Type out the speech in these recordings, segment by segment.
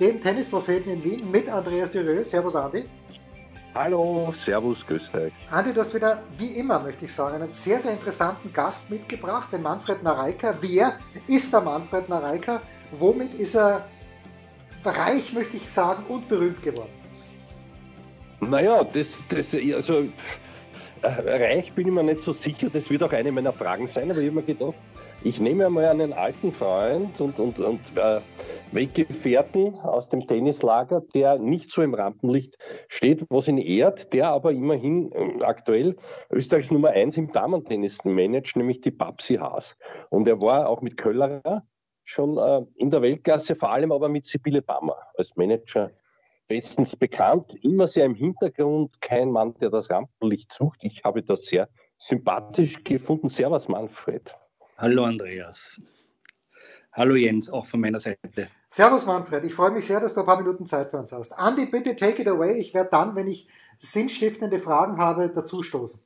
dem Tennispropheten in Wien, mit Andreas Dürö. Servus, Andi. Hallo, Servus, grüß euch. Andi, du hast wieder, wie immer, möchte ich sagen, einen sehr, sehr interessanten Gast mitgebracht, den Manfred Nareika. Wer ist der Manfred Nareika? Womit ist er reich, möchte ich sagen, und berühmt geworden? Naja, das, das also äh, reich bin ich mir nicht so sicher, das wird auch eine meiner Fragen sein, aber ich habe mir gedacht, ich nehme einmal einen alten Freund und, und, und äh, Weggefährten aus dem Tennislager, der nicht so im Rampenlicht steht, was ihn ehrt, der aber immerhin äh, aktuell Österreichs Nummer 1 im Damen-Tennis managt, nämlich die Babsi Haas. Und er war auch mit Köllerer schon äh, in der Weltklasse, vor allem aber mit Sibylle Bammer als Manager bestens bekannt, immer sehr im Hintergrund, kein Mann, der das Rampenlicht sucht. Ich habe das sehr sympathisch gefunden. Servus, Manfred. Hallo, Andreas. Hallo Jens, auch von meiner Seite. Servus Manfred, ich freue mich sehr, dass du ein paar Minuten Zeit für uns hast. Andi, bitte take it away. Ich werde dann, wenn ich sinnstiftende Fragen habe, dazustoßen.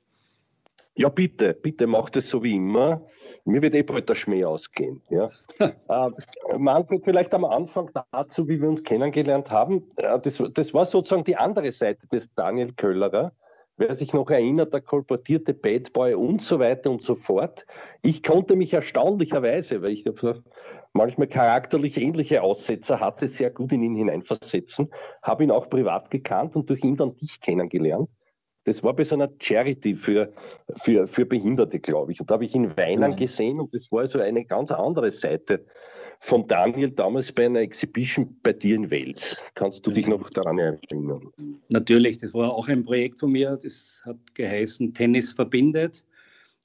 Ja, bitte, bitte mach das so wie immer. Mir wird eh bald der Schmäh ausgehen. Ja. äh, Manfred, vielleicht am Anfang dazu, wie wir uns kennengelernt haben. Äh, das, das war sozusagen die andere Seite des Daniel Köllerer. Wer sich noch erinnert, der kolportierte Bad Boy und so weiter und so fort. Ich konnte mich erstaunlicherweise, weil ich manchmal charakterlich ähnliche Aussetzer hatte, sehr gut in ihn hineinversetzen, habe ihn auch privat gekannt und durch ihn dann dich kennengelernt. Das war bei so einer Charity für, für, für Behinderte, glaube ich. Und da habe ich ihn weinen gesehen und das war so eine ganz andere Seite von Daniel damals bei einer Exhibition bei dir in Wales. Kannst du dich noch daran erinnern? Natürlich, das war auch ein Projekt von mir, das hat geheißen Tennis verbindet,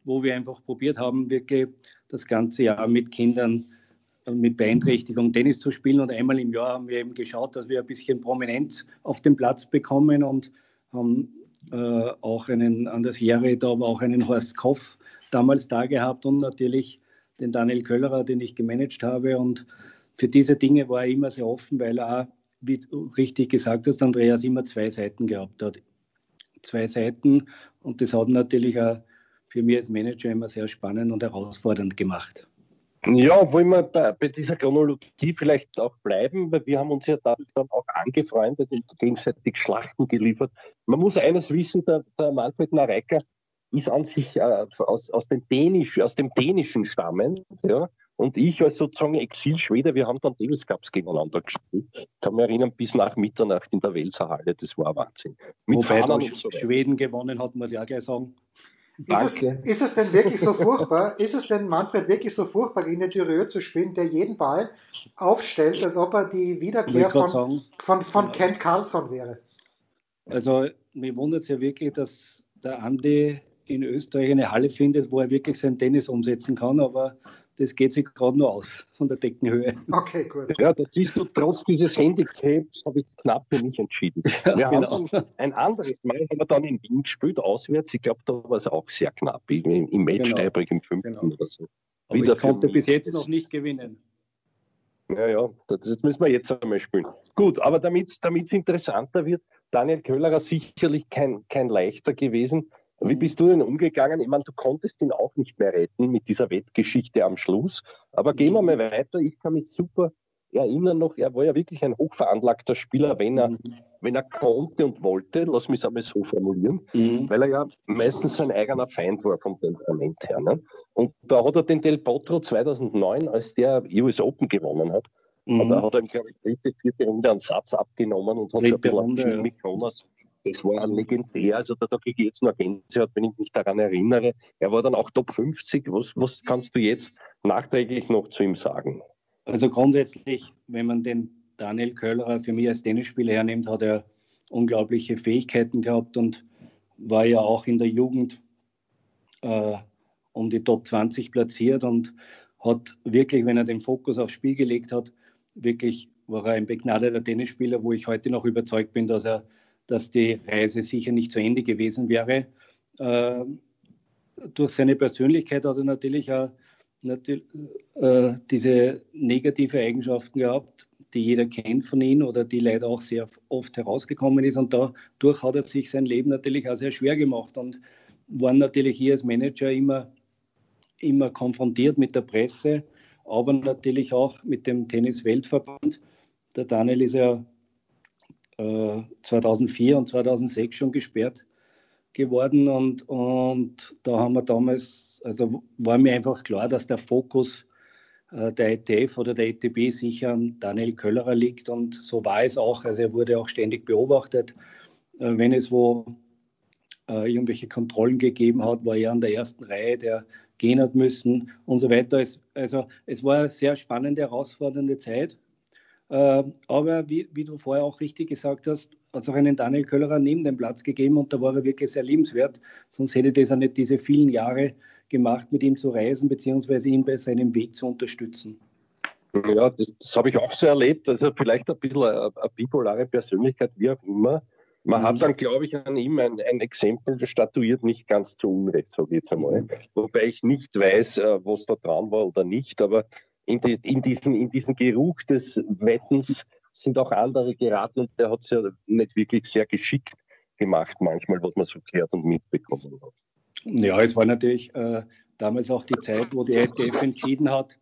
wo wir einfach probiert haben, wirklich das ganze Jahr mit Kindern mit Beeinträchtigung Tennis zu spielen. Und einmal im Jahr haben wir eben geschaut, dass wir ein bisschen Prominenz auf den Platz bekommen und haben äh, auch einen Anders Jahre, aber auch einen Horst Koff damals da gehabt und natürlich den Daniel Köllerer, den ich gemanagt habe. Und für diese Dinge war er immer sehr offen, weil er, wie du richtig gesagt hast, Andreas, immer zwei Seiten gehabt hat. Zwei Seiten und das hat natürlich auch für mich als Manager immer sehr spannend und herausfordernd gemacht. Ja, wollen wir bei, bei, dieser Chronologie vielleicht auch bleiben, weil wir haben uns ja dann auch angefreundet und gegenseitig Schlachten geliefert. Man muss eines wissen, der, der Manfred Nareika ist an sich äh, aus, aus, dem Dänisch, aus dem Dänischen stammend, ja, und ich als sozusagen Exil-Schwede, wir haben dann Davis Cups gegeneinander gespielt. Ich kann mich erinnern, bis nach Mitternacht in der Welser Halle, das war Wahnsinn. Mit Wobei so Schweden gewonnen hat, muss ich auch gleich sagen. Ist es, ist es, denn wirklich so furchtbar? Ist es denn, Manfred, wirklich so furchtbar, gegen den Dürreux zu spielen, der jeden Ball aufstellt, als ob er die Wiederkehr von, von, von, Kent Carlson wäre? Also, mir wundert es ja wirklich, dass der Andi in Österreich eine Halle findet, wo er wirklich sein Tennis umsetzen kann, aber das geht sich gerade nur aus von der Deckenhöhe. Okay, gut. Ja, das ist so, trotz dieses Handicaps habe ich knapp für mich entschieden. Ja, wir genau. haben ein anderes Mal haben wir dann in Wien gespielt, auswärts. Ich glaube, da war es auch sehr knapp, im, im Match genau. im fünften genau. oder so. Aber Wieder ich konnte bis jetzt noch nicht gewinnen. Ja, ja, das, das müssen wir jetzt einmal spielen. Gut, aber damit es interessanter wird, Daniel Köllerer sicherlich kein, kein leichter gewesen. Wie bist du denn umgegangen? Ich meine, du konntest ihn auch nicht mehr retten mit dieser Wettgeschichte am Schluss. Aber gehen wir mal weiter. Ich kann mich super erinnern noch, er war ja wirklich ein hochveranlagter Spieler, wenn er, mhm. wenn er konnte und wollte, lass mich es einmal so formulieren, mhm. weil er ja meistens sein eigener Feind war vom Temperament her. Ne? Und da hat er den Del Potro 2009, als der US Open gewonnen hat, mhm. und da hat er ihm, glaube ich, dritte, vierte Runde einen Satz abgenommen und hat so ein bisschen Runde, mit Jonas das war legendär. Also da, da kriege ich jetzt noch Gänsehaut, wenn ich mich daran erinnere. Er war dann auch Top 50. Was, was kannst du jetzt nachträglich noch zu ihm sagen? Also grundsätzlich, wenn man den Daniel Köhler für mich als Tennisspieler hernimmt, hat er unglaubliche Fähigkeiten gehabt und war ja auch in der Jugend äh, um die Top 20 platziert und hat wirklich, wenn er den Fokus aufs Spiel gelegt hat, wirklich war er ein begnadeter Tennisspieler, wo ich heute noch überzeugt bin, dass, er, dass die Reise sicher nicht zu Ende gewesen wäre. Äh, durch seine Persönlichkeit hat er natürlich auch natürlich, äh, diese negative Eigenschaften gehabt, die jeder kennt von ihm oder die leider auch sehr oft herausgekommen ist. Und dadurch hat er sich sein Leben natürlich auch sehr schwer gemacht und war natürlich hier als Manager immer, immer konfrontiert mit der Presse, aber natürlich auch mit dem Tennis-Weltverband. Der Daniel ist ja äh, 2004 und 2006 schon gesperrt geworden und, und da haben wir damals, also war mir einfach klar, dass der Fokus äh, der ETF oder der ETB sicher an Daniel Köllerer liegt und so war es auch. Also er wurde auch ständig beobachtet. Äh, wenn es wo äh, irgendwelche Kontrollen gegeben hat, war er an der ersten Reihe, der gehen hat müssen und so weiter. also es war eine sehr spannende, herausfordernde Zeit. Aber wie, wie du vorher auch richtig gesagt hast, hat es auch einen Daniel Köllerer neben dem Platz gegeben und da war er wirklich sehr liebenswert. Sonst hätte das ja nicht diese vielen Jahre gemacht, mit ihm zu reisen, beziehungsweise ihn bei seinem Weg zu unterstützen. Ja, das, das habe ich auch so erlebt. Also vielleicht ein bisschen eine, eine bipolare Persönlichkeit, wie auch immer. Man mhm. hat dann, glaube ich, an ihm ein, ein Exempel statuiert, nicht ganz zu Unrecht, sage ich jetzt einmal. Mhm. Wobei ich nicht weiß, äh, was da dran war oder nicht, aber in, die, in, diesen, in diesen Geruch des Wettens sind auch andere geraten und der hat es ja nicht wirklich sehr geschickt gemacht, manchmal, was man so gehört und mitbekommen hat. Ja, es war natürlich äh, damals auch die Zeit, wo die LTF entschieden hat,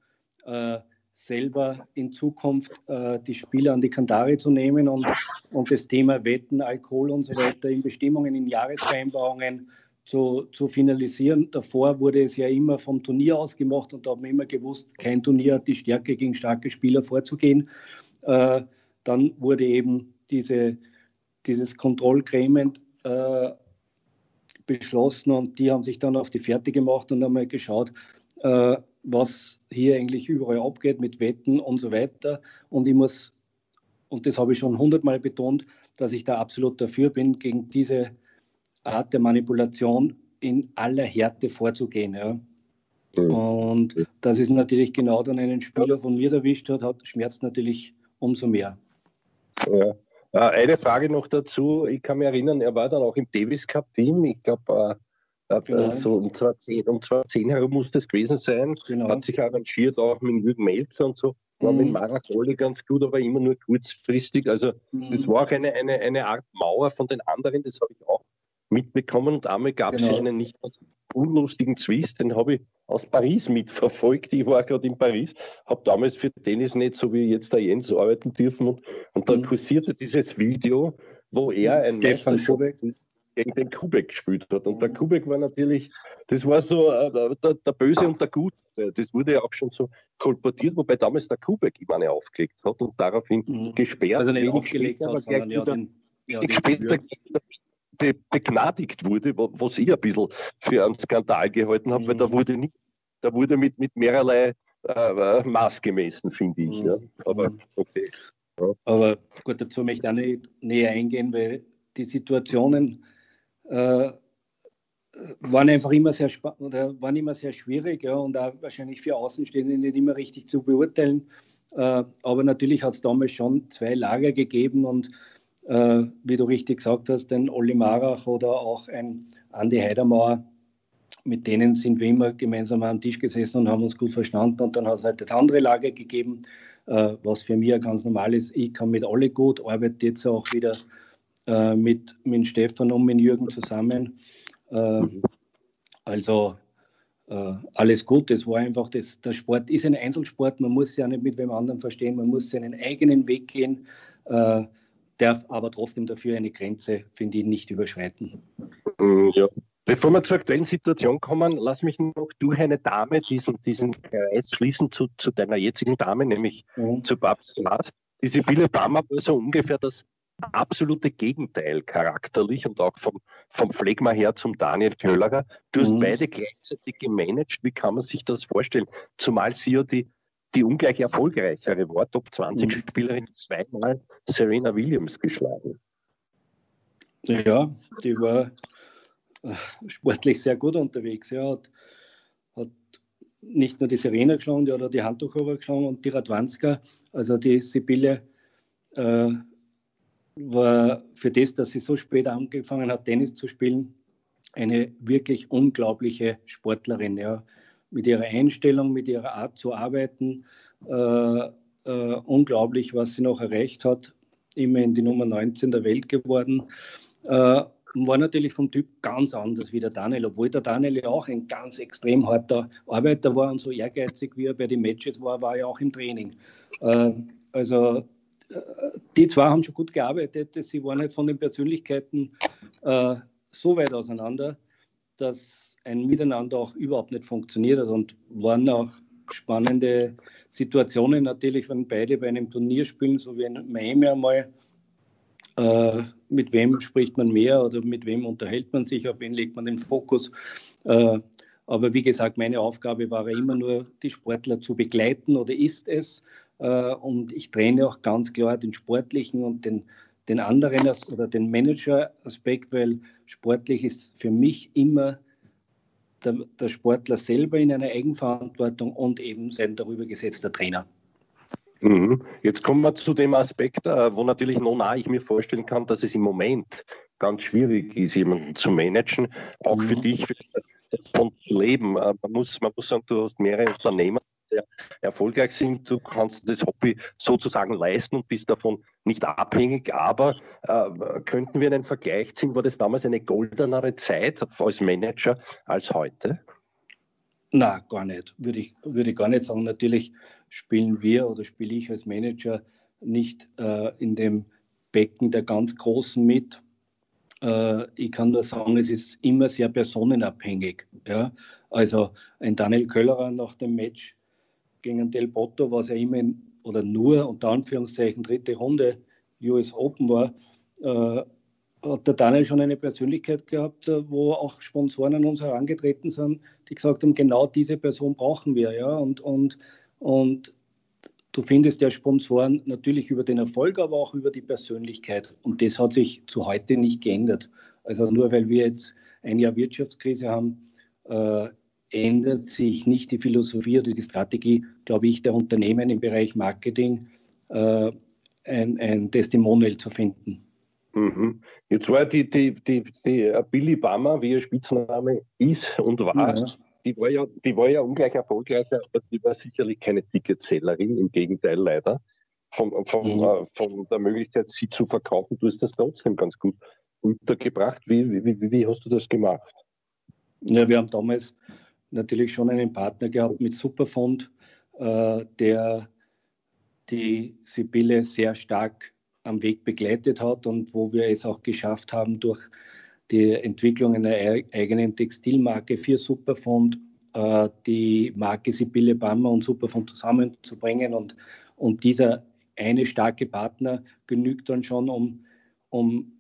äh, selber in Zukunft äh, die Spieler an die Kandare zu nehmen und, und das Thema Wetten, Alkohol und so weiter in Bestimmungen, in Jahresvereinbarungen zu, zu finalisieren. Davor wurde es ja immer vom Turnier aus gemacht und da haben wir immer gewusst, kein Turnier hat die Stärke gegen starke Spieler vorzugehen. Äh, dann wurde eben diese, dieses Kontrollgremium äh, beschlossen und die haben sich dann auf die Fährte gemacht und haben mal geschaut, äh, was hier eigentlich überall abgeht mit Wetten und so weiter. Und ich muss, und das habe ich schon hundertmal betont, dass ich da absolut dafür bin, gegen diese Art der Manipulation in aller Härte vorzugehen. Ja. Mhm. Und dass es natürlich genau dann einen Spieler von mir erwischt hat, hat schmerzt natürlich umso mehr. Ja. Äh, eine Frage noch dazu. Ich kann mich erinnern, er war dann auch im Davis Cup Team. Ich glaube, äh, äh, genau. so um 2010, um 2010 herum muss das gewesen sein. Genau. Hat sich arrangiert auch mit Jürgen Melzer und so. War mhm. mit Maragoli ganz gut, aber immer nur kurzfristig. Also, mhm. das war auch eine, eine, eine Art Mauer von den anderen. Das habe ich auch mitbekommen. Und einmal gab es genau. einen nicht unlustigen Zwist, den habe ich aus Paris mitverfolgt. Ich war gerade in Paris, habe damals für Tennis nicht so wie jetzt der Jens arbeiten dürfen und, und dann mhm. kursierte dieses Video, wo er ein Stefan Kubek gegen den Kubek gespielt hat. Und der mhm. Kubek war natürlich, das war so äh, der, der, Böse und der Gute. Das wurde ja auch schon so kolportiert, wobei damals der Kubek, ich meine, aufgelegt hat und daraufhin mhm. gesperrt. Also nicht aufgelegt hat, sondern ja den, ja, den später be begnadigt wurde, was ich ein bisschen für einen Skandal gehalten habe, mhm. weil da mhm. wurde nicht, da wurde mit, mit mehrerlei äh, Maß gemessen, finde ich. Mhm. Ja. Aber mhm. okay. Ja. Aber gut, dazu möchte ich auch nicht näher eingehen, weil die Situationen äh, waren einfach immer sehr oder waren immer sehr schwierig ja, und auch wahrscheinlich für Außenstehende nicht immer richtig zu beurteilen. Äh, aber natürlich hat es damals schon zwei Lager gegeben und äh, wie du richtig gesagt hast, den Olli Marach oder auch ein Andi Heidermauer, mit denen sind wir immer gemeinsam am Tisch gesessen und haben uns gut verstanden. Und dann hat es halt das andere Lager gegeben, äh, was für mich ganz normal ist. Ich kann mit alle gut, arbeite jetzt auch wieder äh, mit, mit Stefan und mit Jürgen zusammen. Äh, also äh, alles gut. Es war einfach, das, der Sport ist ein Einzelsport. Man muss ja nicht mit wem anderen verstehen. Man muss seinen eigenen Weg gehen. Äh, darf aber trotzdem dafür eine Grenze, finde ich, nicht überschreiten. Mm, ja. Bevor wir zur aktuellen Situation kommen, lass mich noch durch eine Dame diesen, diesen Kreis schließen zu, zu deiner jetzigen Dame, nämlich mhm. zu Babs Glas. Die Sibylle Bammer war so ungefähr das absolute Gegenteil charakterlich und auch vom, vom Phlegma her zum Daniel Köllerer. Du hast mhm. beide gleichzeitig gemanagt. Wie kann man sich das vorstellen? Zumal sie ja die die ungleich erfolgreichere war, Top 20 mhm. Spielerin, zweimal Serena Williams geschlagen. Ja, die war äh, sportlich sehr gut unterwegs. Ja, hat, hat nicht nur die Serena geschlagen, die hat auch die Handtuchhofer geschlagen und die Radwanska. Also die Sibylle äh, war für das, dass sie so spät angefangen hat, Tennis zu spielen, eine wirklich unglaubliche Sportlerin. Ja. Mit ihrer Einstellung, mit ihrer Art zu arbeiten, äh, äh, unglaublich, was sie noch erreicht hat. Immerhin die Nummer 19 der Welt geworden. Äh, war natürlich vom Typ ganz anders wie der Daniel, obwohl der Daniel ja auch ein ganz extrem harter Arbeiter war und so ehrgeizig, wie er bei den Matches war, war er auch im Training. Äh, also äh, die zwei haben schon gut gearbeitet. Sie waren halt von den Persönlichkeiten äh, so weit auseinander, dass ein Miteinander auch überhaupt nicht funktioniert hat und waren auch spannende Situationen natürlich, wenn beide bei einem Turnier spielen, so wie in Miami einmal. Äh, mit wem spricht man mehr oder mit wem unterhält man sich, auf wen legt man den Fokus. Äh, aber wie gesagt, meine Aufgabe war immer nur, die Sportler zu begleiten oder ist es. Äh, und ich trenne auch ganz klar den sportlichen und den, den anderen oder den Manager-Aspekt, weil sportlich ist für mich immer der, der Sportler selber in einer Eigenverantwortung und eben sein darüber gesetzter Trainer. Mhm. Jetzt kommen wir zu dem Aspekt, äh, wo natürlich noch nah ich mir vorstellen kann, dass es im Moment ganz schwierig ist, jemanden zu managen, auch für mhm. dich, für das Leben. Äh, man muss, man muss sagen, du hast mehrere Unternehmen, sehr erfolgreich sind. Du kannst das Hobby sozusagen leisten und bist davon nicht abhängig. Aber äh, könnten wir einen Vergleich ziehen? War das damals eine goldenere Zeit als Manager als heute? Na, gar nicht. Würde ich, würde ich gar nicht sagen. Natürlich spielen wir oder spiele ich als Manager nicht äh, in dem Becken der ganz Großen mit. Äh, ich kann nur sagen, es ist immer sehr personenabhängig. Ja? Also ein Daniel Köllerer nach dem Match gegen Del Botto, was ja immer in, oder nur unter Anführungszeichen dritte Runde US Open war, äh, hat der Daniel schon eine Persönlichkeit gehabt, äh, wo auch Sponsoren an uns herangetreten sind, die gesagt haben, genau diese Person brauchen wir. Ja? Und, und, und du findest ja Sponsoren natürlich über den Erfolg, aber auch über die Persönlichkeit. Und das hat sich zu heute nicht geändert. Also nur weil wir jetzt ein Jahr Wirtschaftskrise haben, äh, ändert sich nicht die Philosophie oder die Strategie, glaube ich, der Unternehmen im Bereich Marketing äh, ein, ein Testimonial zu finden. Mhm. Jetzt war die, die, die, die Billy Bammer, wie ihr Spitzname ist und war, ja. die, war ja, die war ja ungleich erfolgreicher, aber die war sicherlich keine Ticketsellerin, im Gegenteil leider. Von, von, mhm. äh, von der Möglichkeit, sie zu verkaufen, du hast das trotzdem ganz gut untergebracht. Wie, wie, wie, wie hast du das gemacht? Ja, wir haben damals natürlich schon einen Partner gehabt mit Superfond, äh, der die Sibylle sehr stark am Weg begleitet hat und wo wir es auch geschafft haben, durch die Entwicklung einer eigenen Textilmarke für Superfond äh, die Marke Sibylle Bammer und Superfond zusammenzubringen. Und, und dieser eine starke Partner genügt dann schon, um, um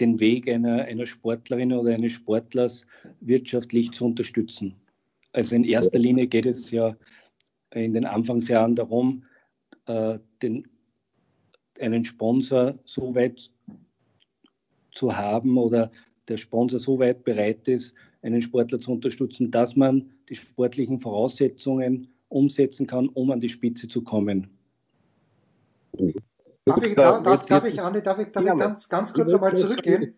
den Weg einer, einer Sportlerin oder eines Sportlers wirtschaftlich zu unterstützen. Also in erster Linie geht es ja in den Anfangsjahren darum, äh, den einen Sponsor so weit zu haben oder der Sponsor so weit bereit ist, einen Sportler zu unterstützen, dass man die sportlichen Voraussetzungen umsetzen kann, um an die Spitze zu kommen. Darf ich, darf, darf, darf ich, Andi, darf ich, darf ich ganz, ganz kurz einmal zurückgehen?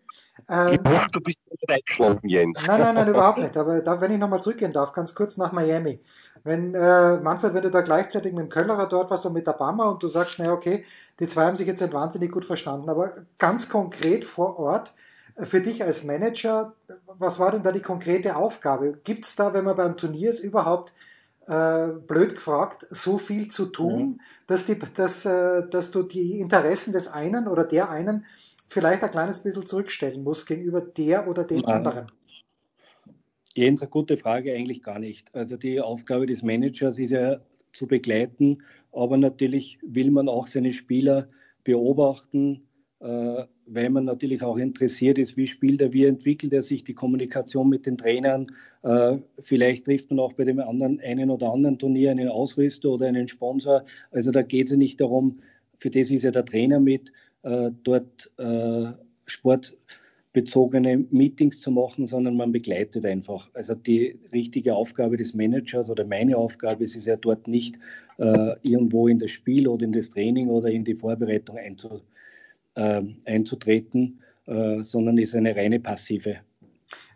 Ähm, du bist eingeschlafen, Jens. Nein, nein, nein, überhaupt nicht. Aber da, wenn ich nochmal zurückgehen darf, ganz kurz nach Miami. Wenn, äh, Manfred, wenn du da gleichzeitig mit dem Köllerer dort warst und mit der Bama und du sagst, naja, okay, die zwei haben sich jetzt nicht wahnsinnig gut verstanden, aber ganz konkret vor Ort, äh, für dich als Manager, was war denn da die konkrete Aufgabe? Gibt es da, wenn man beim Turnier ist, überhaupt äh, blöd gefragt, so viel zu tun, mhm. dass, die, dass, äh, dass du die Interessen des einen oder der einen vielleicht ein kleines bisschen zurückstellen musst gegenüber der oder dem ja. anderen? Jens, eine gute Frage eigentlich gar nicht. Also die Aufgabe des Managers ist ja zu begleiten, aber natürlich will man auch seine Spieler beobachten, äh, weil man natürlich auch interessiert ist, wie spielt er, wie entwickelt er sich, die Kommunikation mit den Trainern. Äh, vielleicht trifft man auch bei dem anderen, einen oder anderen Turnier einen Ausrüster oder einen Sponsor. Also da geht es ja nicht darum, für das ist ja der Trainer mit, dort Sport bezogene Meetings zu machen, sondern man begleitet einfach. Also die richtige Aufgabe des Managers oder meine Aufgabe ist es ja dort nicht äh, irgendwo in das Spiel oder in das Training oder in die Vorbereitung einzu, äh, einzutreten, äh, sondern ist eine reine passive.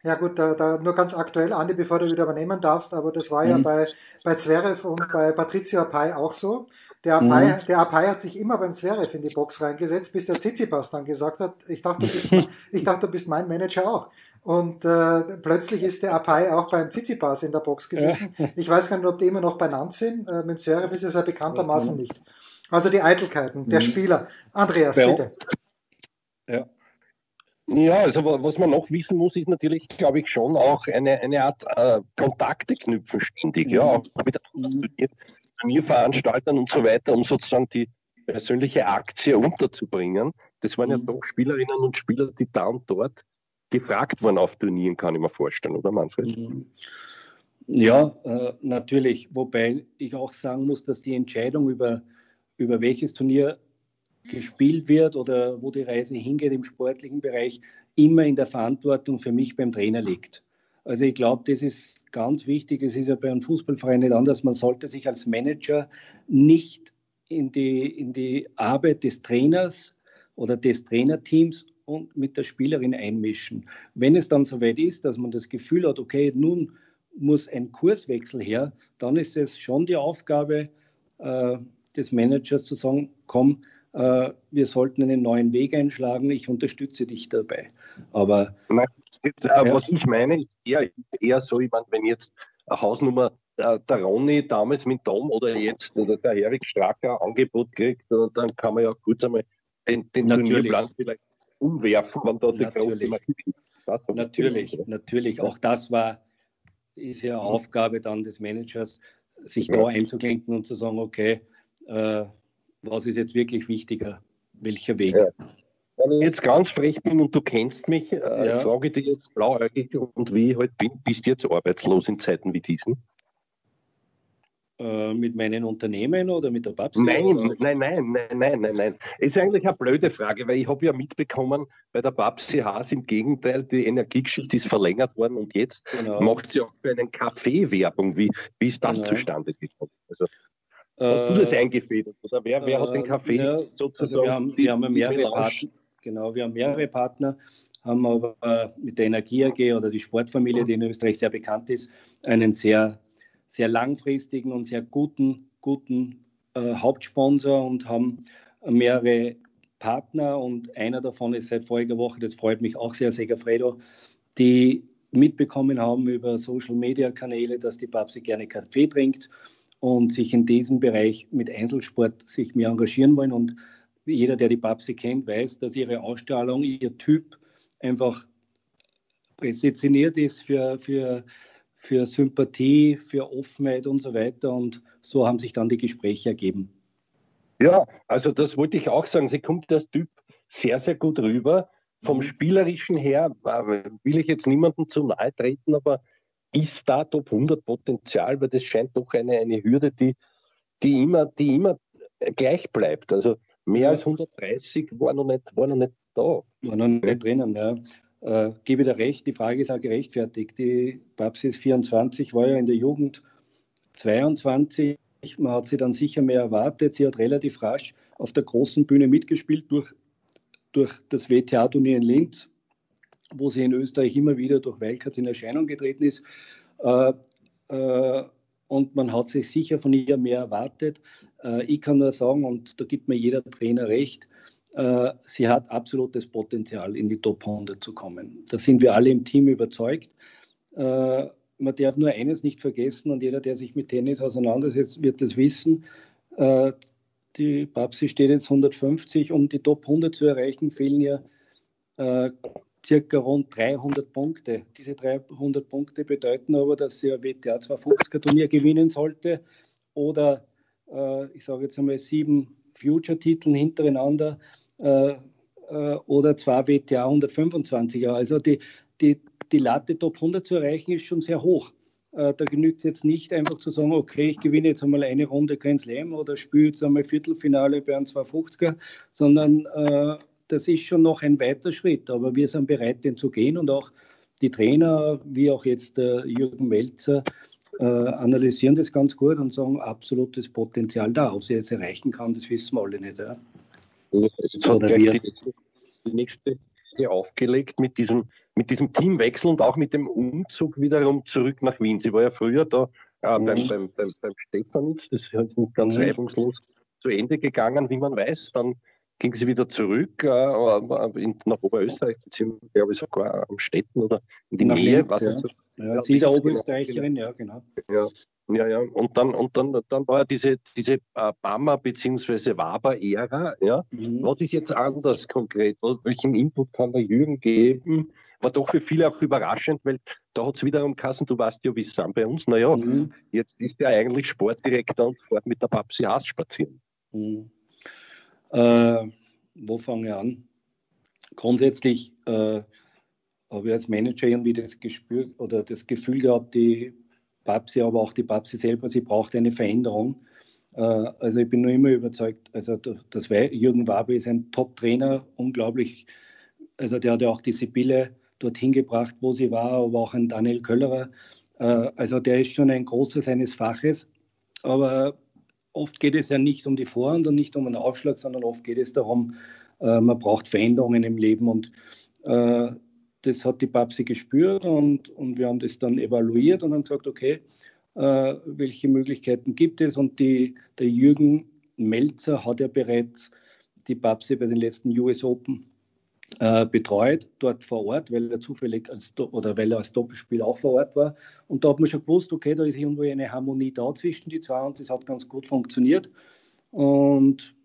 Ja gut, da, da, nur ganz aktuell, Andi, bevor du wieder übernehmen darfst, aber das war ja mhm. bei, bei Zverev und bei Patricio Apai auch so. Der Apai, mhm. der Apai hat sich immer beim Zverev in die Box reingesetzt, bis der Tsitsipas dann gesagt hat, ich dachte, du bist, ich dachte, du bist mein Manager auch. Und äh, plötzlich ist der Apai auch beim Tsitsipas in der Box gesessen. Ich weiß gar nicht, ob die immer noch benannt sind. Äh, mit dem Zverev ist es ja bekanntermaßen nicht. Also die Eitelkeiten der mhm. Spieler. Andreas, ja. bitte. Ja. Ja, also was man noch wissen muss, ist natürlich, glaube ich, schon auch eine, eine Art äh, Kontakte knüpfen ständig, ja, auch mit Turnierveranstaltern und so weiter, um sozusagen die persönliche Aktie unterzubringen. Das waren ja mhm. doch Spielerinnen und Spieler, die da und dort gefragt wurden auf Turnieren, kann ich mir vorstellen, oder Manfred? Mhm. Ja, äh, natürlich. Wobei ich auch sagen muss, dass die Entscheidung über, über welches Turnier gespielt wird oder wo die Reise hingeht im sportlichen Bereich, immer in der Verantwortung für mich beim Trainer liegt. Also ich glaube, das ist ganz wichtig. Es ist ja bei einem Fußballverein nicht anders. Man sollte sich als Manager nicht in die, in die Arbeit des Trainers oder des Trainerteams und mit der Spielerin einmischen. Wenn es dann soweit ist, dass man das Gefühl hat, okay, nun muss ein Kurswechsel her, dann ist es schon die Aufgabe äh, des Managers zu sagen, komm, wir sollten einen neuen Weg einschlagen, ich unterstütze dich dabei. Aber jetzt, äh, ja. was ich meine, ist eher, eher so, ich meine, wenn jetzt eine Hausnummer äh, der Ronny damals mit Tom oder jetzt oder der Erik Stracker Angebot kriegt, dann kann man ja kurz einmal den, den Turnierplan vielleicht umwerfen, wenn da die große Magie Natürlich, natürlich. Auch das war, ist ja Aufgabe dann des Managers, sich ja. da einzuklinken und zu sagen, okay, äh, was ist jetzt wirklich wichtiger, welcher Weg. Ja. Wenn ich jetzt ganz frech bin und du kennst mich, äh, ja. frage ich dich jetzt blauäugig und wie ich halt bin, bist du jetzt arbeitslos in Zeiten wie diesen? Äh, mit meinen Unternehmen oder mit der Babsi? Nein, nein, nein, nein, nein, nein, nein. Ist eigentlich eine blöde Frage, weil ich habe ja mitbekommen, bei der Babsi Haas im Gegenteil, die Energiegeschichte ist verlängert worden und jetzt genau. macht sie auch für einen Kaffee Werbung. Wie, wie ist das genau. zustande gekommen? Also, Hast du das äh, eingefädelt? Oder wer, wer hat den Kaffee ja, sozusagen? Also wir haben, wir haben mehrere Partner, genau, wir haben mehrere Partner, haben aber mit der Energie AG oder die Sportfamilie, die in Österreich sehr bekannt ist, einen sehr, sehr langfristigen und sehr guten, guten äh, Hauptsponsor und haben mehrere Partner und einer davon ist seit voriger Woche, das freut mich auch sehr, Segafredo, die mitbekommen haben über Social Media Kanäle, dass die Babsi gerne Kaffee trinkt und sich in diesem Bereich mit Einzelsport sich mehr engagieren wollen. Und jeder, der die Babsi kennt, weiß, dass ihre Ausstrahlung, ihr Typ einfach präsentiert ist für, für, für Sympathie, für Offenheit und so weiter. Und so haben sich dann die Gespräche ergeben. Ja, also das wollte ich auch sagen. Sie kommt als Typ sehr, sehr gut rüber. Vom mhm. Spielerischen her äh, will ich jetzt niemandem zu nahe treten, aber ist da Top 100 Potenzial, weil das scheint doch eine, eine Hürde, die, die, immer, die immer gleich bleibt. Also mehr als 130 war noch nicht, war noch nicht da. War noch nicht drinnen, ja. Äh, gebe dir recht, die Frage ist auch gerechtfertigt. Die Babsi ist 24, war ja in der Jugend 22. Man hat sie dann sicher mehr erwartet. Sie hat relativ rasch auf der großen Bühne mitgespielt durch, durch das WTA-Turnier in Linz wo sie in Österreich immer wieder durch Wildcards in Erscheinung getreten ist. Äh, äh, und man hat sich sicher von ihr mehr erwartet. Äh, ich kann nur sagen, und da gibt mir jeder Trainer recht, sie hat absolutes Potenzial, in die Top 100 zu kommen. Da sind wir alle im Team überzeugt. Man darf nur eines nicht vergessen, und jeder, der sich mit Tennis auseinandersetzt, wird das wissen. Die Babsi steht jetzt 150, um die Top 100 zu erreichen, fehlen ja circa rund 300 Punkte. Diese 300 Punkte bedeuten aber, dass sie ein WTA 250er Turnier gewinnen sollte oder äh, ich sage jetzt einmal sieben Future-Titel hintereinander äh, äh, oder zwei WTA 125er. Also die, die, die Latte Top 100 zu erreichen ist schon sehr hoch. Äh, da genügt es jetzt nicht einfach zu sagen, okay, ich gewinne jetzt einmal eine Runde Grand Slam oder spiele jetzt einmal Viertelfinale bei einem 250er, sondern äh, das ist schon noch ein weiter Schritt, aber wir sind bereit, den zu gehen und auch die Trainer, wie auch jetzt der Jürgen Melzer, äh, analysieren das ganz gut und sagen, absolutes Potenzial da. Ob sie jetzt erreichen kann, das wissen wir alle nicht. Ja. Jetzt hat Oder wir. die nächste aufgelegt mit diesem, mit diesem Teamwechsel und auch mit dem Umzug wiederum zurück nach Wien. Sie war ja früher da äh, mhm. beim, beim, beim, beim Stefanitz, das ist nicht ganz reibungslos zu Ende gegangen, wie man weiß. Dann ging sie wieder zurück äh, äh in, nach Oberösterreich, beziehungsweise glaube ich sogar am Städten oder in die nach Nähe. Links, ja. So, ja, ja, sie ist auch Österreicherin, ja, genau. Ja. Ja, ja, und dann, und dann, dann war ja diese, diese äh, Bama- bzw. Waber-Ära. Ja. Mhm. Was ist jetzt anders konkret? Welchen Input kann der Jürgen geben? War doch für viele auch überraschend, weil da hat es wiederum Kassen, du weißt ja, wie es sind bei uns. Naja, mhm. jetzt ist er eigentlich Sportdirektor und fährt mit der Babsi Haas spazieren. Mhm. Äh, wo fange ich an? Grundsätzlich äh, habe ich als Manager irgendwie das Gespür oder das Gefühl gehabt, die Babsi, aber auch die Babsi selber, sie braucht eine Veränderung. Äh, also ich bin nur immer überzeugt, also das Jürgen Wabe ist ein Top-Trainer, unglaublich. Also der hat ja auch die Sibylle dorthin gebracht, wo sie war, aber auch ein Daniel Köllerer. Äh, also der ist schon ein großer seines Faches. Aber oft geht es ja nicht um die Vorhand und nicht um einen Aufschlag, sondern oft geht es darum, äh, man braucht Veränderungen im Leben und äh, das hat die Babsi gespürt und, und wir haben das dann evaluiert und haben gesagt, okay, äh, welche Möglichkeiten gibt es? Und die, der Jürgen Melzer hat ja bereits die Babsi bei den letzten US Open äh, betreut, dort vor Ort, weil er zufällig als, oder weil er als Doppelspiel auch vor Ort war. Und da hat man schon gewusst, okay, da ist irgendwo eine Harmonie da zwischen die zwei und das hat ganz gut funktioniert. Und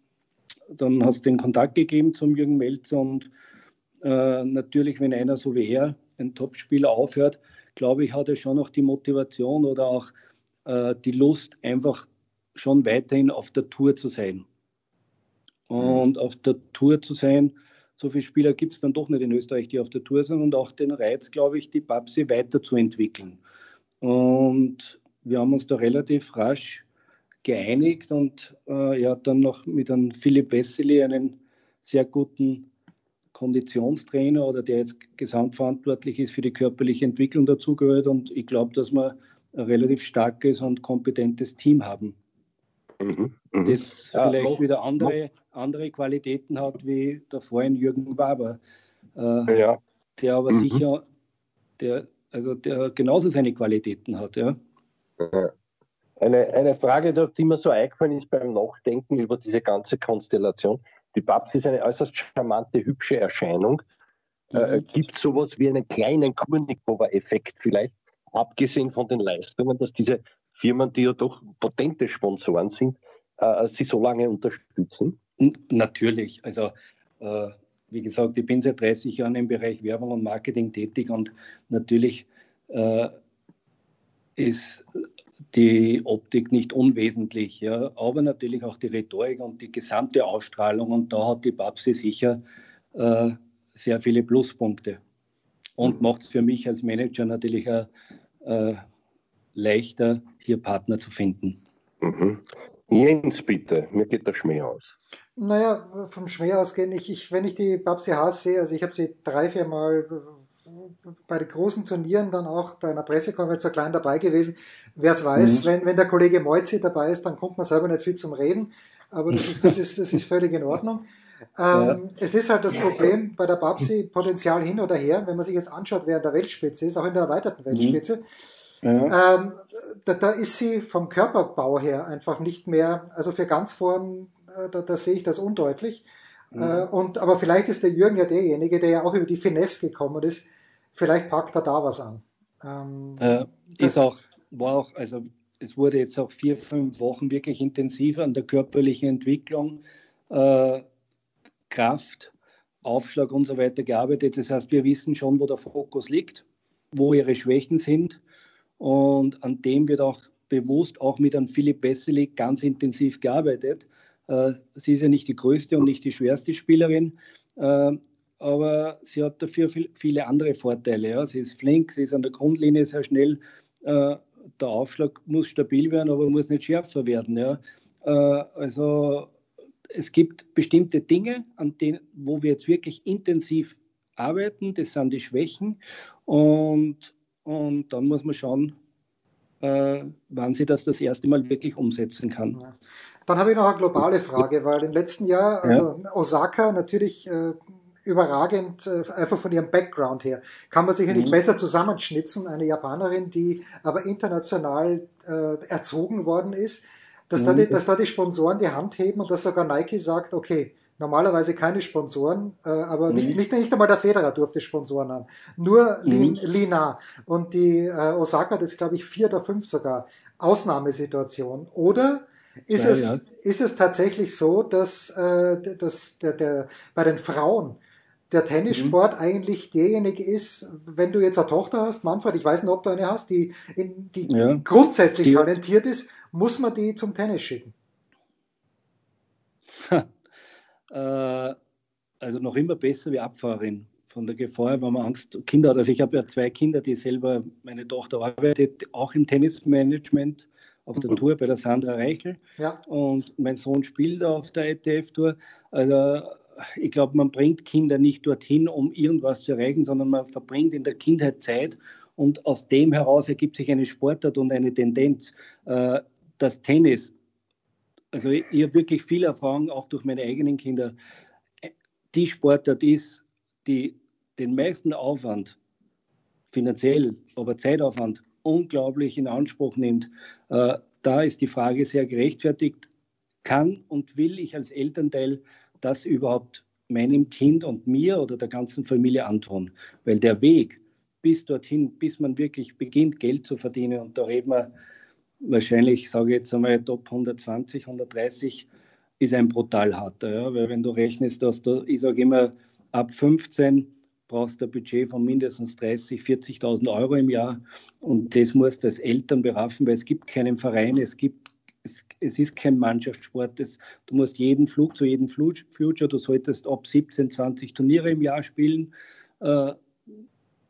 dann hat es den Kontakt gegeben zum Jürgen Melzer und äh, natürlich, wenn einer so wie er, ein Topspieler, aufhört, glaube ich, hat er schon noch die Motivation oder auch äh, die Lust, einfach schon weiterhin auf der Tour zu sein. Und mhm. auf der Tour zu sein, so viele Spieler gibt es dann doch nicht in Österreich, die auf der Tour sind und auch den Reiz, glaube ich, die Babsi weiterzuentwickeln. Und wir haben uns da relativ rasch geeinigt und äh, er hat dann noch mit einem Philipp Wessely einen sehr guten Konditionstrainer oder der jetzt gesamtverantwortlich ist für die körperliche Entwicklung dazugehört und ich glaube, dass wir ein relativ starkes und kompetentes Team haben. Mhm, mh. Das ja, vielleicht noch, wieder andere, andere Qualitäten hat wie der vorhin Jürgen Waber. Äh, ja. Der aber mhm. sicher, der, also der genauso seine Qualitäten hat. Ja. Eine, eine Frage, die mir so eingefallen ist beim Nachdenken über diese ganze Konstellation. Die Babs ist eine äußerst charmante, hübsche Erscheinung. Äh, mhm. Äh, gibt es sowas wie einen kleinen Kurnikova-Effekt vielleicht, abgesehen von den Leistungen, dass diese Firmen, die ja doch potente Sponsoren sind, äh, sie so lange unterstützen? Natürlich. Also äh, wie gesagt, ich bin seit 30 Jahren im Bereich Werbung und Marketing tätig und natürlich äh, ist die Optik nicht unwesentlich, ja, aber natürlich auch die Rhetorik und die gesamte Ausstrahlung und da hat die Babsi sicher äh, sehr viele Pluspunkte und mhm. macht es für mich als Manager natürlich auch, äh, leichter, hier Partner zu finden. Mhm. Jens, bitte, mir geht der Schmäh aus. Naja, vom Schmäh ausgehen, ich, ich, wenn ich die Babsi Haas sehe, also ich habe sie drei, vier Mal bei den großen Turnieren dann auch bei einer Pressekonferenz so klein dabei gewesen. Wer es weiß, mhm. wenn, wenn der Kollege Moitzi dabei ist, dann kommt man selber nicht viel zum Reden, aber das ist, das ist, das ist völlig in Ordnung. Ähm, ja. Es ist halt das Problem bei der Babsi, Potenzial hin oder her, wenn man sich jetzt anschaut, wer in der Weltspitze ist, auch in der erweiterten mhm. Weltspitze, mhm ja. Ähm, da, da, ist sie vom Körperbau her einfach nicht mehr, also für Ganzform, äh, da, da sehe ich das undeutlich. Mhm. Äh, und, aber vielleicht ist der Jürgen ja derjenige, der ja auch über die Finesse gekommen ist. Vielleicht packt er da was an. Ähm, äh, ist auch, war auch, also es wurde jetzt auch vier, fünf Wochen wirklich intensiv an der körperlichen Entwicklung, äh, Kraft, Aufschlag und so weiter gearbeitet. Das heißt, wir wissen schon, wo der Fokus liegt, wo ihre Schwächen sind und an dem wird auch bewusst auch mit einem Philipp Wessely ganz intensiv gearbeitet. Äh, sie ist ja nicht die größte und nicht die schwerste Spielerin, äh, aber sie hat dafür viele andere Vorteile. Sie ist flink, sie ist an der Grundlinie sehr schnell. Äh, der Aufschlag muss stabil werden, aber muss nicht schärfer werden. Also es gibt bestimmte Dinge, an denen, wo wir jetzt wirklich intensiv arbeiten. Das sind die Schwächen. Und, und dann muss man schauen, äh, wann sie das das erste Mal wirklich umsetzen kann. Dann habe ich noch eine globale Frage, weil im letzten Jahr, also ja. Osaka natürlich äh, überragend, äh, einfach von ihrem Background her, kann man sicher nicht mhm. besser zusammenschnitzen. Eine Japanerin, die aber international äh, erzogen worden ist, dass, mhm. da die, dass da die Sponsoren die Hand heben und dass sogar Nike sagt, okay, normalerweise keine Sponsoren, äh, aber mhm. nicht, nicht, nicht einmal der Federer durfte Sponsoren haben. Nur mhm. Lina. Und die äh, Osaka, das ist glaube ich vier oder fünf sogar, Ausnahmesituation. Oder ist, ja, es, ja. ist es tatsächlich so, dass, äh, dass der, der, bei den Frauen der Tennissport mhm. eigentlich derjenige ist, wenn du jetzt eine Tochter hast, Manfred, ich weiß nicht, ob du eine hast, die, in, die ja. grundsätzlich talentiert ist, muss man die zum Tennis schicken? Äh, also noch immer besser wie Abfahrerin. Von der Gefahr, wenn man Angst, Kinder hat. Also ich habe ja zwei Kinder, die selber, meine Tochter arbeitet auch im Tennismanagement auf der mhm. Tour bei der Sandra Reichel. Ja. Und mein Sohn spielt auf der ETF-Tour. Also ich glaube, man bringt Kinder nicht dorthin, um irgendwas zu erreichen, sondern man verbringt in der Kindheit Zeit und aus dem heraus ergibt sich eine Sportart und eine Tendenz. Äh, das Tennis also ich, ich habe wirklich viel Erfahrung, auch durch meine eigenen Kinder. Die Sportart ist, die den meisten Aufwand, finanziell, aber Zeitaufwand, unglaublich in Anspruch nimmt. Äh, da ist die Frage sehr gerechtfertigt, kann und will ich als Elternteil das überhaupt meinem Kind und mir oder der ganzen Familie antun? Weil der Weg bis dorthin, bis man wirklich beginnt, Geld zu verdienen, und da reden wir wahrscheinlich, sage ich jetzt einmal, Top 120, 130 ist ein brutal harter. Ja? Weil wenn du rechnest, dass du, ich sage immer, ab 15 brauchst du ein Budget von mindestens 30, 40.000 Euro im Jahr und das musst du als Eltern beraffen, weil es gibt keinen Verein, es gibt es, es ist kein Mannschaftssport. Das, du musst jeden Flug zu jedem Future, du solltest ab 17, 20 Turniere im Jahr spielen, äh,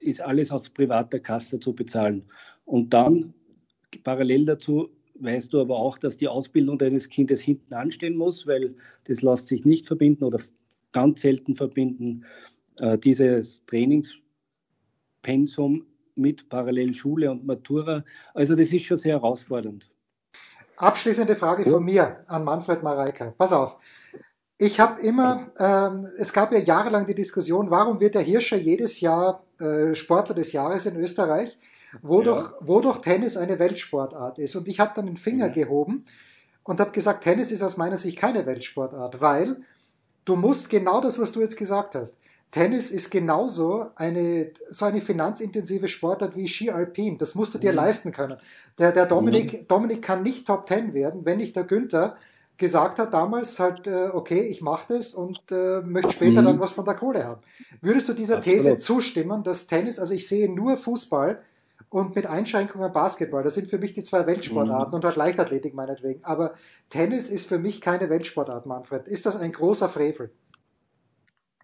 ist alles aus privater Kasse zu bezahlen. Und dann Parallel dazu weißt du aber auch, dass die Ausbildung deines Kindes hinten anstehen muss, weil das lässt sich nicht verbinden oder ganz selten verbinden. Äh, dieses Trainingspensum mit Parallelschule und Matura. Also das ist schon sehr herausfordernd. Abschließende Frage von mir an Manfred Mareika. Pass auf. Ich habe immer, ähm, es gab ja jahrelang die Diskussion, warum wird der Hirscher jedes Jahr äh, Sportler des Jahres in Österreich? Wodurch, ja. wodurch Tennis eine Weltsportart ist. Und ich habe dann den Finger mhm. gehoben und habe gesagt, Tennis ist aus meiner Sicht keine Weltsportart, weil du musst genau das, was du jetzt gesagt hast. Tennis ist genauso eine, so eine finanzintensive Sportart wie Ski Alpin. Das musst du dir mhm. leisten können. Der, der Dominik, mhm. Dominik kann nicht Top Ten werden, wenn nicht der Günther gesagt hat damals halt, äh, okay, ich mache das und äh, möchte später mhm. dann was von der Kohle haben. Würdest du dieser These zustimmen, dass Tennis, also ich sehe nur Fußball und mit Einschränkungen Basketball. Das sind für mich die zwei Weltsportarten mhm. und halt Leichtathletik meinetwegen. Aber Tennis ist für mich keine Weltsportart, Manfred. Ist das ein großer Frevel?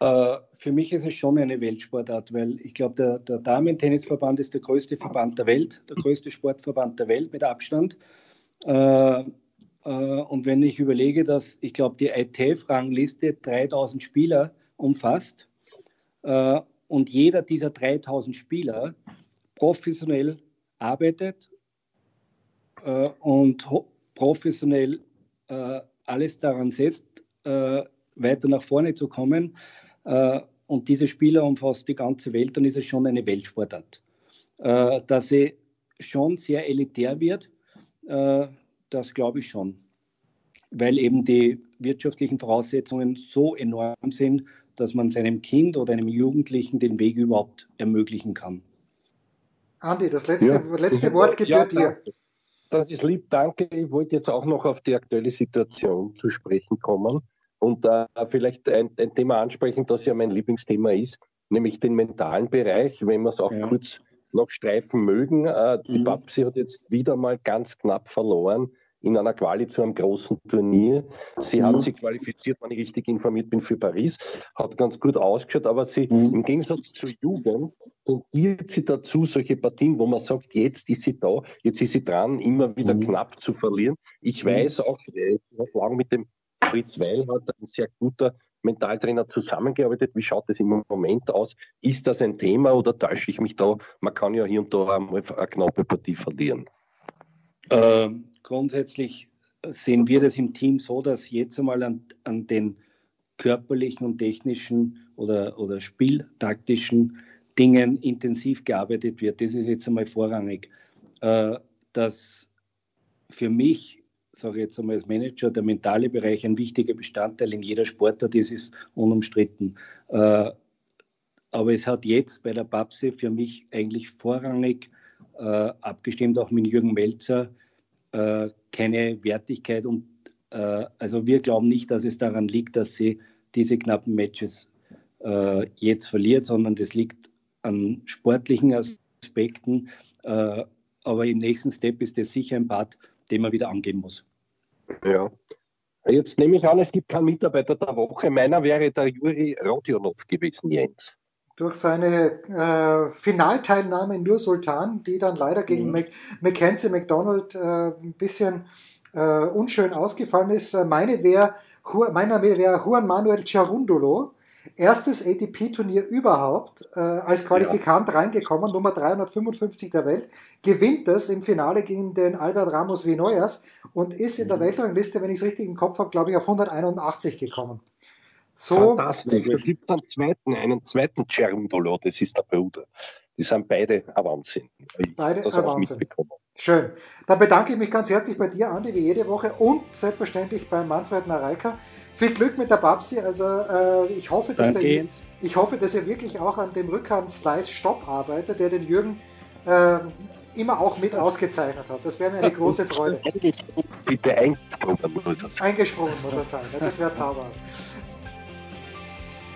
Uh, für mich ist es schon eine Weltsportart, weil ich glaube, der, der Damen-Tennisverband ist der größte Verband der Welt, der größte Sportverband der Welt mit Abstand. Uh, uh, und wenn ich überlege, dass ich glaube, die ITF-Rangliste 3000 Spieler umfasst und jeder dieser 3000 Spieler professionell arbeitet äh, und professionell äh, alles daran setzt, äh, weiter nach vorne zu kommen. Äh, und diese Spieler umfasst die ganze Welt, dann ist es schon eine Weltsportart. Äh, dass sie schon sehr elitär wird, das glaube ich schon, weil eben die wirtschaftlichen Voraussetzungen so enorm sind, dass man seinem Kind oder einem Jugendlichen den Weg überhaupt ermöglichen kann. Andi, das letzte, ja. letzte Wort gebührt ja, dir. Das ist lieb, danke. Ich wollte jetzt auch noch auf die aktuelle Situation zu sprechen kommen und äh, vielleicht ein, ein, Thema ansprechen, das ja mein Lieblingsthema ist, nämlich den mentalen Bereich, wenn wir es auch ja. kurz noch streifen mögen. Äh, die mhm. Babsi hat jetzt wieder mal ganz knapp verloren in einer Quali zu einem großen Turnier. Sie mhm. hat sich qualifiziert, wenn ich richtig informiert bin, für Paris, hat ganz gut ausgeschaut, aber sie mhm. im Gegensatz zur Jugend tendiert sie dazu, solche Partien, wo man sagt, jetzt ist sie da, jetzt ist sie dran, immer wieder mhm. knapp zu verlieren. Ich mhm. weiß auch, ich habe lange mit dem Fritz Weil hat ein sehr guter Mentaltrainer zusammengearbeitet. Wie schaut es im Moment aus? Ist das ein Thema oder täusche ich mich da? Man kann ja hier und da einmal eine knappe Partie verlieren. Äh, grundsätzlich sehen wir das im Team so, dass jetzt einmal an, an den körperlichen und technischen oder, oder spieltaktischen Dingen intensiv gearbeitet wird. Das ist jetzt einmal vorrangig. Äh, dass für mich, sage ich jetzt einmal als Manager, der mentale Bereich ein wichtiger Bestandteil in jeder Sportart ist, ist unumstritten. Äh, aber es hat jetzt bei der Babsi für mich eigentlich vorrangig, äh, abgestimmt auch mit Jürgen Melzer, keine Wertigkeit und also wir glauben nicht, dass es daran liegt, dass sie diese knappen Matches jetzt verliert, sondern das liegt an sportlichen Aspekten. Äh, aber im nächsten Step ist das sicher ein Part, den man wieder angehen muss. Ja. Jetzt nehme ich an, es gibt keinen Mitarbeiter der Woche. Meiner wäre der Juri Rodionov gewesen, Jens. Durch seine äh, Finalteilnahme in Nur Sultan, die dann leider gegen mhm. Mackenzie McDonald äh, ein bisschen äh, unschön ausgefallen ist. Äh, meine wäre meiner wäre Juan Manuel Charundolo, erstes ATP-Turnier überhaupt, äh, als Qualifikant ja. reingekommen, Nummer 355 der Welt, gewinnt das im Finale gegen den Albert Ramos Vinoyas und ist in der mhm. Weltrangliste, wenn ich es richtig im Kopf habe, glaube ich, auf 181 gekommen. So, Fantastisch. Es gibt einen zweiten, einen zweiten Cerundolo, das ist der Bruder. Die sind beide ein Wahnsinn. Beide ein Wahnsinn. Schön. Dann bedanke ich mich ganz herzlich bei dir, Andi, wie jede Woche und selbstverständlich bei Manfred Nareika. Viel Glück mit der Babsi. Also äh, ich, hoffe, dass der, ich hoffe, dass er wirklich auch an dem Rückhand-Slice-Stopp arbeitet, der den Jürgen äh, immer auch mit ausgezeichnet hat. Das wäre mir eine große Freude. Bitte eingesprungen muss er sein. Eingesprungen muss er sein. Das wäre zauberhaft.